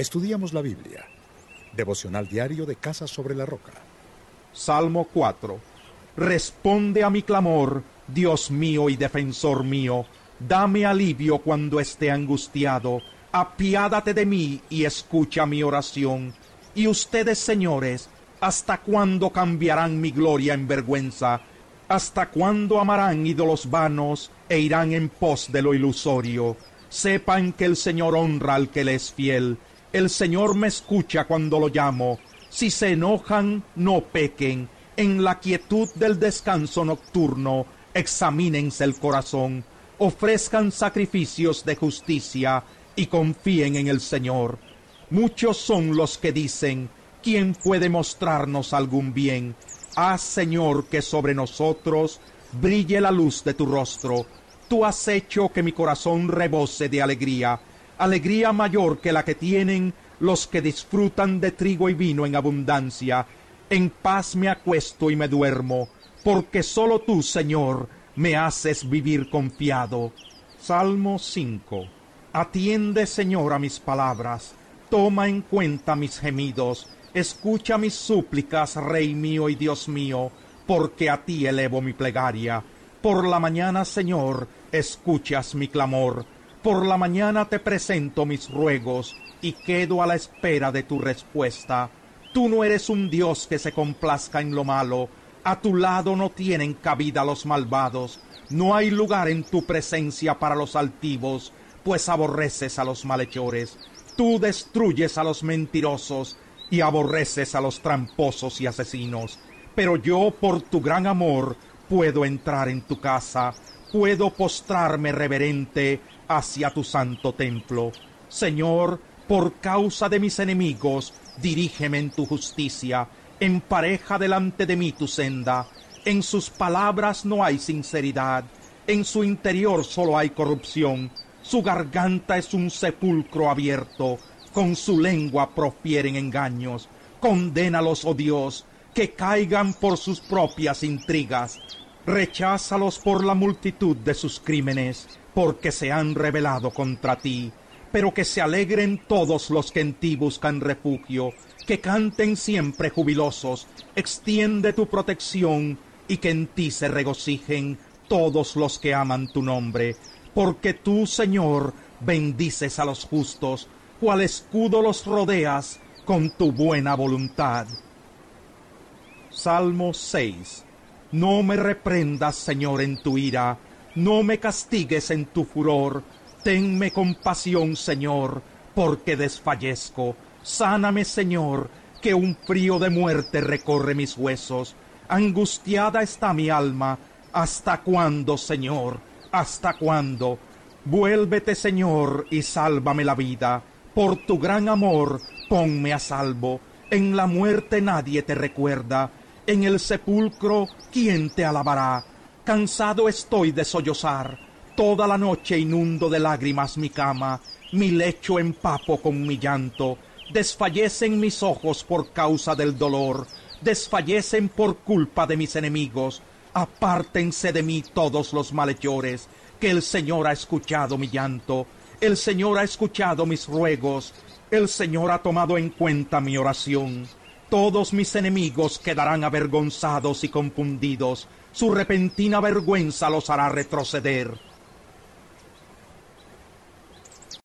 Estudiamos la Biblia. Devocional diario de Casa sobre la Roca. Salmo 4. Responde a mi clamor, Dios mío y defensor mío. Dame alivio cuando esté angustiado. Apiádate de mí y escucha mi oración. Y ustedes, señores, ¿hasta cuándo cambiarán mi gloria en vergüenza? ¿Hasta cuándo amarán ídolos vanos e irán en pos de lo ilusorio? Sepan que el Señor honra al que le es fiel el Señor me escucha cuando lo llamo. Si se enojan, no pequen. En la quietud del descanso nocturno, examínense el corazón. Ofrezcan sacrificios de justicia y confíen en el Señor. Muchos son los que dicen, ¿quién puede mostrarnos algún bien? Haz, Señor, que sobre nosotros brille la luz de tu rostro. Tú has hecho que mi corazón rebose de alegría alegría mayor que la que tienen los que disfrutan de trigo y vino en abundancia. En paz me acuesto y me duermo, porque sólo tú, Señor, me haces vivir confiado. Salmo 5. Atiende, Señor, a mis palabras, toma en cuenta mis gemidos, escucha mis súplicas, Rey mío y Dios mío, porque a ti elevo mi plegaria. Por la mañana, Señor, escuchas mi clamor por la mañana te presento mis ruegos y quedo a la espera de tu respuesta. Tú no eres un Dios que se complazca en lo malo. A tu lado no tienen cabida los malvados. No hay lugar en tu presencia para los altivos, pues aborreces a los malhechores. Tú destruyes a los mentirosos y aborreces a los tramposos y asesinos. Pero yo, por tu gran amor, puedo entrar en tu casa, puedo postrarme reverente hacia tu santo templo. Señor, por causa de mis enemigos, dirígeme en tu justicia, empareja delante de mí tu senda. En sus palabras no hay sinceridad, en su interior solo hay corrupción. Su garganta es un sepulcro abierto, con su lengua profieren engaños. Condénalos, oh Dios, que caigan por sus propias intrigas. Recházalos por la multitud de sus crímenes porque se han rebelado contra ti, pero que se alegren todos los que en ti buscan refugio, que canten siempre jubilosos, extiende tu protección y que en ti se regocijen todos los que aman tu nombre, porque tú, Señor, bendices a los justos, cual escudo los rodeas con tu buena voluntad. Salmo 6 No me reprendas, Señor, en tu ira, no me castigues en tu furor, tenme compasión, Señor, porque desfallezco. Sáname, Señor, que un frío de muerte recorre mis huesos. Angustiada está mi alma. ¿Hasta cuándo, Señor? ¿Hasta cuándo? Vuélvete, Señor, y sálvame la vida. Por tu gran amor, ponme a salvo. En la muerte nadie te recuerda. En el sepulcro, ¿quién te alabará? Cansado estoy de sollozar, toda la noche inundo de lágrimas mi cama, mi lecho empapo con mi llanto, desfallecen mis ojos por causa del dolor, desfallecen por culpa de mis enemigos, apártense de mí todos los malhechores, que el Señor ha escuchado mi llanto, el Señor ha escuchado mis ruegos, el Señor ha tomado en cuenta mi oración. Todos mis enemigos quedarán avergonzados y confundidos, su repentina vergüenza los hará retroceder.